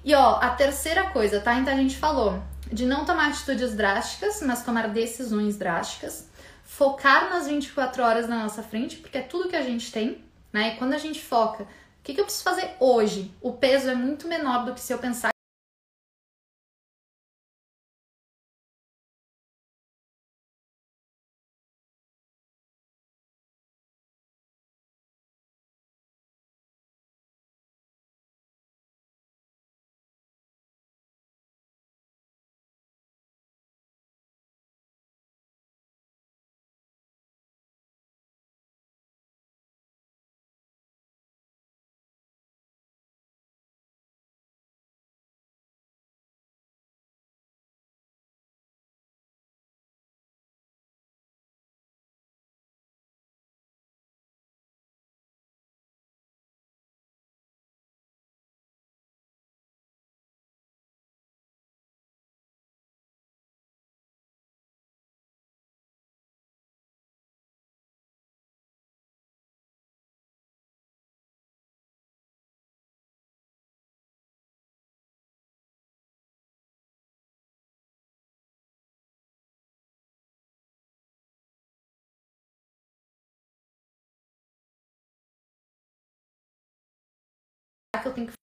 S1: E ó, a terceira coisa, tá? Então a gente falou de não tomar atitudes drásticas, mas tomar decisões drásticas. Focar nas 24 horas na nossa frente, porque é tudo que a gente tem, né? E quando a gente foca, o que, que eu preciso fazer hoje? O peso é muito menor do que se eu pensar que eu tenho que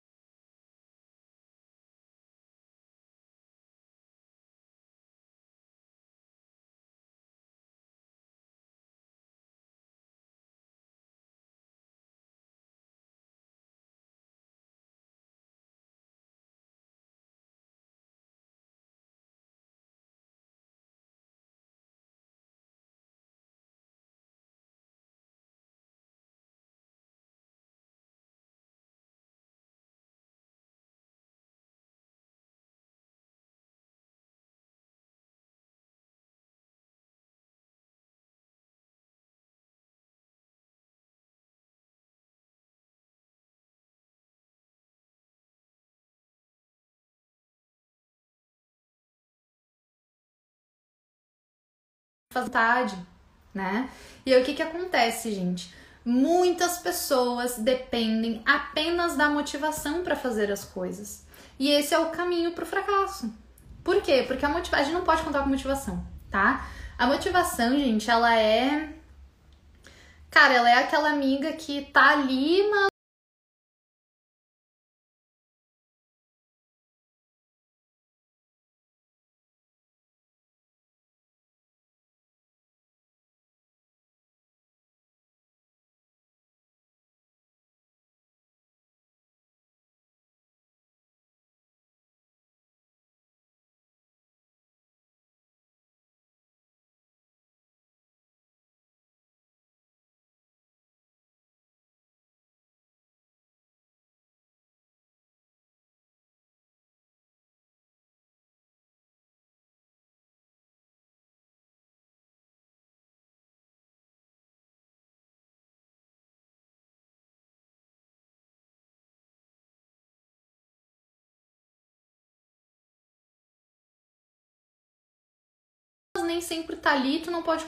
S1: vontade, né? E aí o que que acontece, gente? Muitas pessoas dependem apenas da motivação para fazer as coisas. E esse é o caminho para o fracasso. Por quê? Porque a motivação, a gente não pode contar com motivação, tá? A motivação, gente, ela é Cara, ela é aquela amiga que tá ali, mas sempre tá ali, tu não pode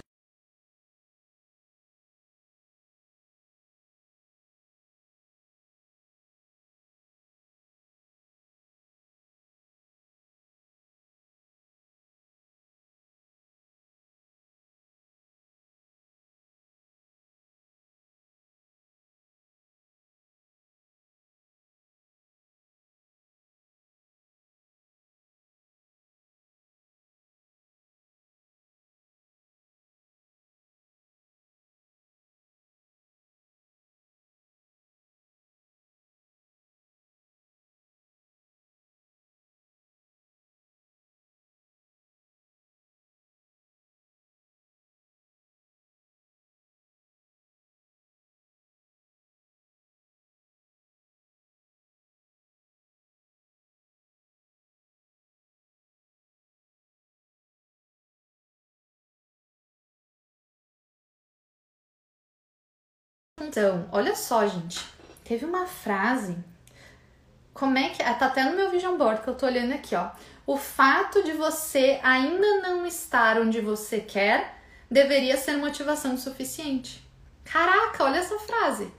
S1: Então, olha só, gente. Teve uma frase. Como é que. Ah, tá até no meu vision board que eu tô olhando aqui, ó. O fato de você ainda não estar onde você quer deveria ser motivação suficiente. Caraca, olha essa frase.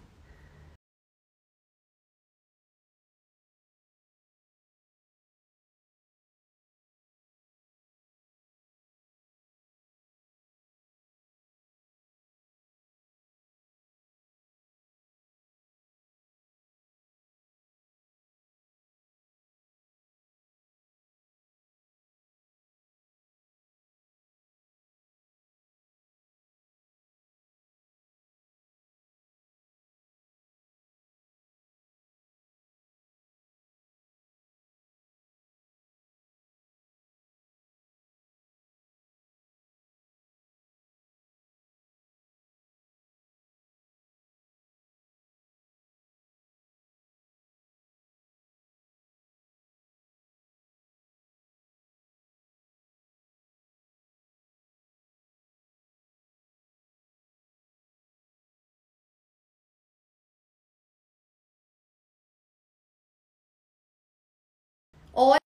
S1: Olha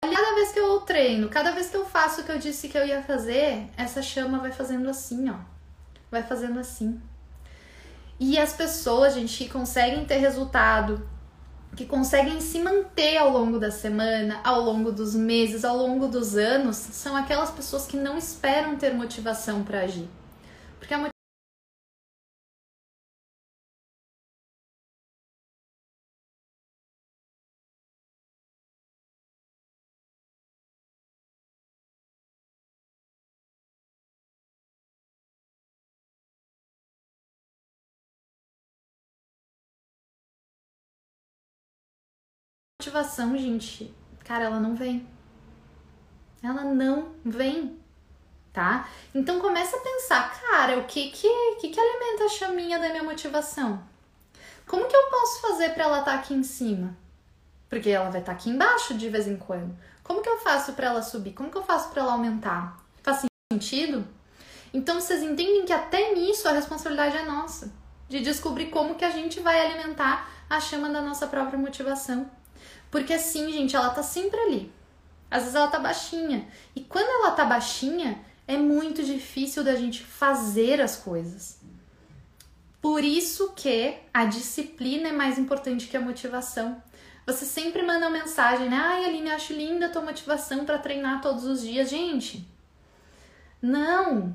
S1: cada vez que eu treino, cada vez que eu faço o que eu disse que eu ia fazer, essa chama vai fazendo assim, ó. Vai fazendo assim. E as pessoas, gente, que conseguem ter resultado, que conseguem se manter ao longo da semana, ao longo dos meses, ao longo dos anos, são aquelas pessoas que não esperam ter motivação para agir. Porque a motivação, gente, cara, ela não vem. Ela não vem, tá? Então começa a pensar, cara, o que que, que, que alimenta a chaminha da minha motivação? Como que eu posso fazer para ela estar tá aqui em cima? Porque ela vai estar tá aqui embaixo de vez em quando. Como que eu faço para ela subir? Como que eu faço para ela aumentar? Faz sentido? Então vocês entendem que até nisso a responsabilidade é nossa, de descobrir como que a gente vai alimentar a chama da nossa própria motivação. Porque assim, gente, ela tá sempre ali. Às vezes ela tá baixinha. E quando ela tá baixinha, é muito difícil da gente fazer as coisas. Por isso que a disciplina é mais importante que a motivação. Você sempre manda uma mensagem, né? Ai, Aline, acho linda a tua motivação para treinar todos os dias. Gente, não!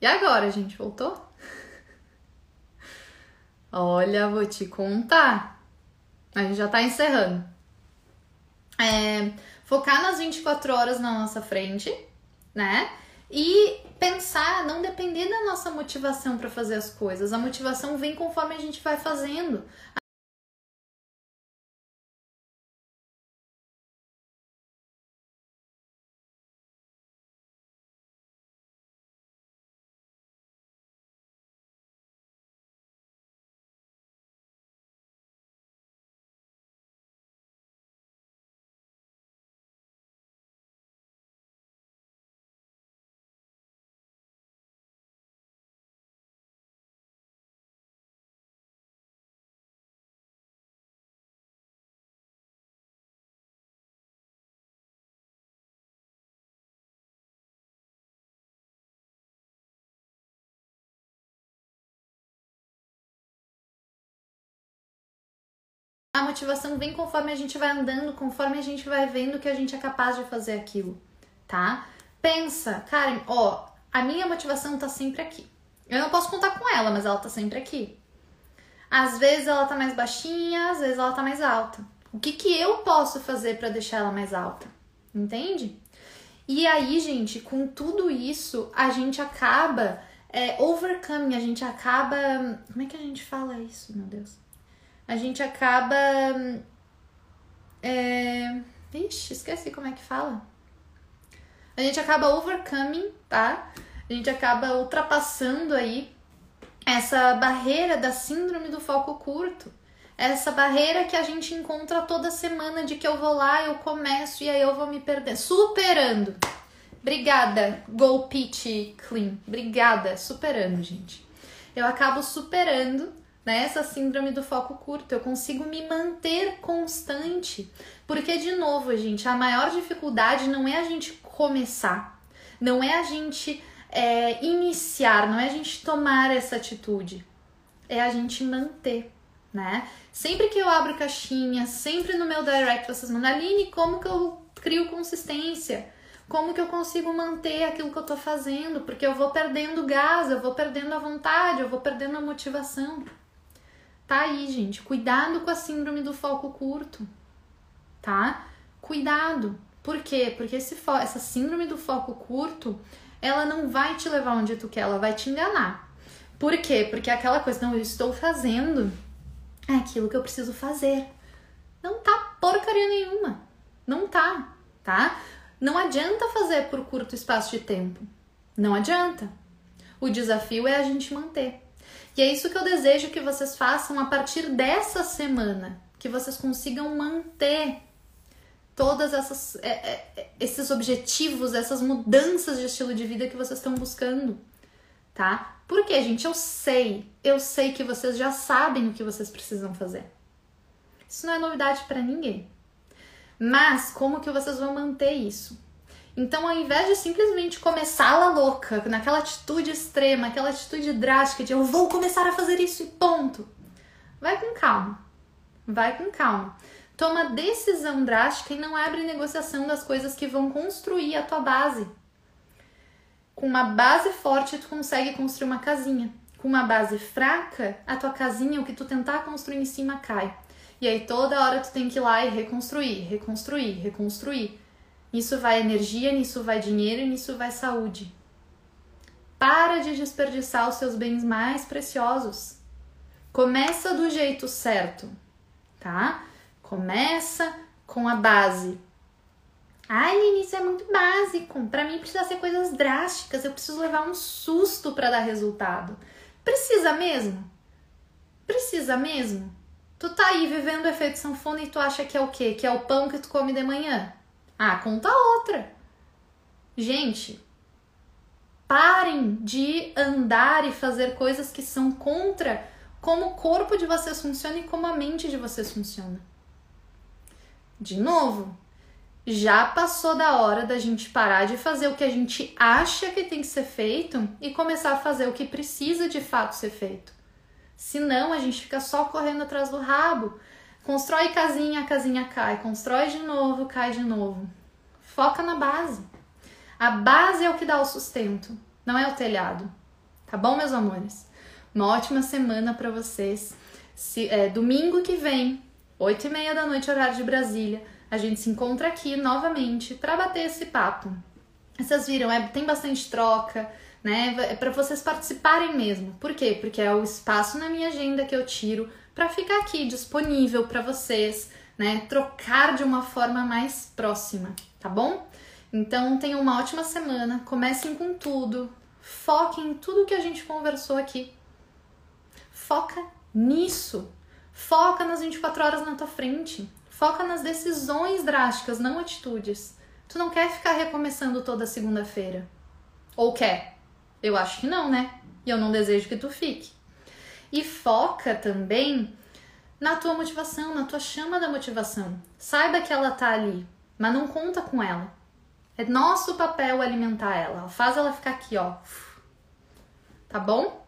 S1: E agora, gente, voltou? Olha, vou te contar. A gente já tá encerrando. É, focar nas 24 horas na nossa frente, né? E pensar, não depender da nossa motivação para fazer as coisas. A motivação vem conforme a gente vai fazendo. A motivação vem conforme a gente vai andando, conforme a gente vai vendo que a gente é capaz de fazer aquilo, tá? Pensa, Karen, ó, a minha motivação tá sempre aqui. Eu não posso contar com ela, mas ela tá sempre aqui. Às vezes ela tá mais baixinha, às vezes ela tá mais alta. O que que eu posso fazer para deixar ela mais alta? Entende? E aí, gente, com tudo isso, a gente acaba é, overcoming, a gente acaba. Como é que a gente fala isso, meu Deus? A gente acaba. É... Ixi, esqueci como é que fala. A gente acaba overcoming, tá? A gente acaba ultrapassando aí essa barreira da síndrome do foco curto. Essa barreira que a gente encontra toda semana de que eu vou lá, eu começo e aí eu vou me perder. Superando. Obrigada, Go Clean. Obrigada, superando, gente. Eu acabo superando nessa síndrome do foco curto, eu consigo me manter constante. Porque, de novo, gente, a maior dificuldade não é a gente começar, não é a gente é iniciar, não é a gente tomar essa atitude, é a gente manter, né? Sempre que eu abro caixinha, sempre no meu direct vocês mandam, Aline, como que eu crio consistência? Como que eu consigo manter aquilo que eu tô fazendo? Porque eu vou perdendo gás, eu vou perdendo a vontade, eu vou perdendo a motivação. Tá aí, gente. Cuidado com a síndrome do foco curto, tá? Cuidado. Por quê? Porque esse essa síndrome do foco curto, ela não vai te levar onde tu quer, ela vai te enganar. Por quê? Porque aquela coisa, não, eu estou fazendo aquilo que eu preciso fazer. Não tá porcaria nenhuma. Não tá, tá? Não adianta fazer por curto espaço de tempo. Não adianta. O desafio é a gente manter. E é isso que eu desejo que vocês façam a partir dessa semana, que vocês consigam manter todas essas é, é, esses objetivos, essas mudanças de estilo de vida que vocês estão buscando, tá? Porque, gente, eu sei, eu sei que vocês já sabem o que vocês precisam fazer. Isso não é novidade para ninguém. Mas como que vocês vão manter isso? Então, ao invés de simplesmente começar lá louca, naquela atitude extrema, aquela atitude drástica de eu vou começar a fazer isso e ponto, vai com calma. Vai com calma. Toma decisão drástica e não abre negociação das coisas que vão construir a tua base. Com uma base forte, tu consegue construir uma casinha. Com uma base fraca, a tua casinha, o que tu tentar construir em cima, cai. E aí toda hora tu tem que ir lá e reconstruir, reconstruir, reconstruir. Nisso vai energia, nisso vai dinheiro, nisso vai saúde. Para de desperdiçar os seus bens mais preciosos. Começa do jeito certo, tá? Começa com a base. Ai, Nini, isso é muito básico. Para mim precisa ser coisas drásticas. Eu preciso levar um susto para dar resultado. Precisa mesmo? Precisa mesmo? Tu tá aí vivendo o efeito sanfona e tu acha que é o quê? Que é o pão que tu come de manhã? Ah, conta outra. Gente, parem de andar e fazer coisas que são contra como o corpo de vocês funciona e como a mente de vocês funciona. De novo, já passou da hora da gente parar de fazer o que a gente acha que tem que ser feito e começar a fazer o que precisa de fato ser feito. Senão a gente fica só correndo atrás do rabo. Constrói casinha, a casinha cai. Constrói de novo, cai de novo. Foca na base. A base é o que dá o sustento, não é o telhado. Tá bom, meus amores? Uma ótima semana para vocês. Se, é, domingo que vem, 8 e meia da noite, horário de Brasília, a gente se encontra aqui novamente para bater esse papo. Vocês viram, é, tem bastante troca, né? É para vocês participarem mesmo. Por quê? Porque é o espaço na minha agenda que eu tiro para ficar aqui disponível para vocês, né? Trocar de uma forma mais próxima, tá bom? Então tenham uma ótima semana, comecem com tudo, foquem em tudo que a gente conversou aqui. Foca nisso. Foca nas 24 horas na tua frente. Foca nas decisões drásticas, não atitudes. Tu não quer ficar recomeçando toda segunda-feira. Ou quer? Eu acho que não, né? E eu não desejo que tu fique. E foca também na tua motivação, na tua chama da motivação. Saiba que ela tá ali, mas não conta com ela. É nosso papel alimentar ela. Faz ela ficar aqui, ó. Tá bom?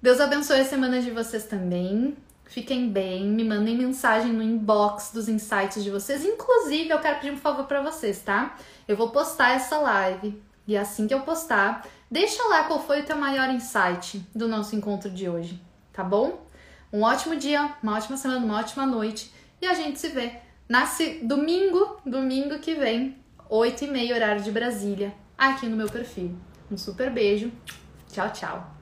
S1: Deus abençoe a semana de vocês também. Fiquem bem, me mandem mensagem no inbox dos insights de vocês. Inclusive, eu quero pedir um favor para vocês, tá? Eu vou postar essa live e assim que eu postar, deixa lá qual foi o teu maior insight do nosso encontro de hoje, tá bom? Um ótimo dia, uma ótima semana, uma ótima noite e a gente se vê nasce domingo, domingo que vem, 8 e meia horário de Brasília, aqui no meu perfil. Um super beijo, tchau, tchau!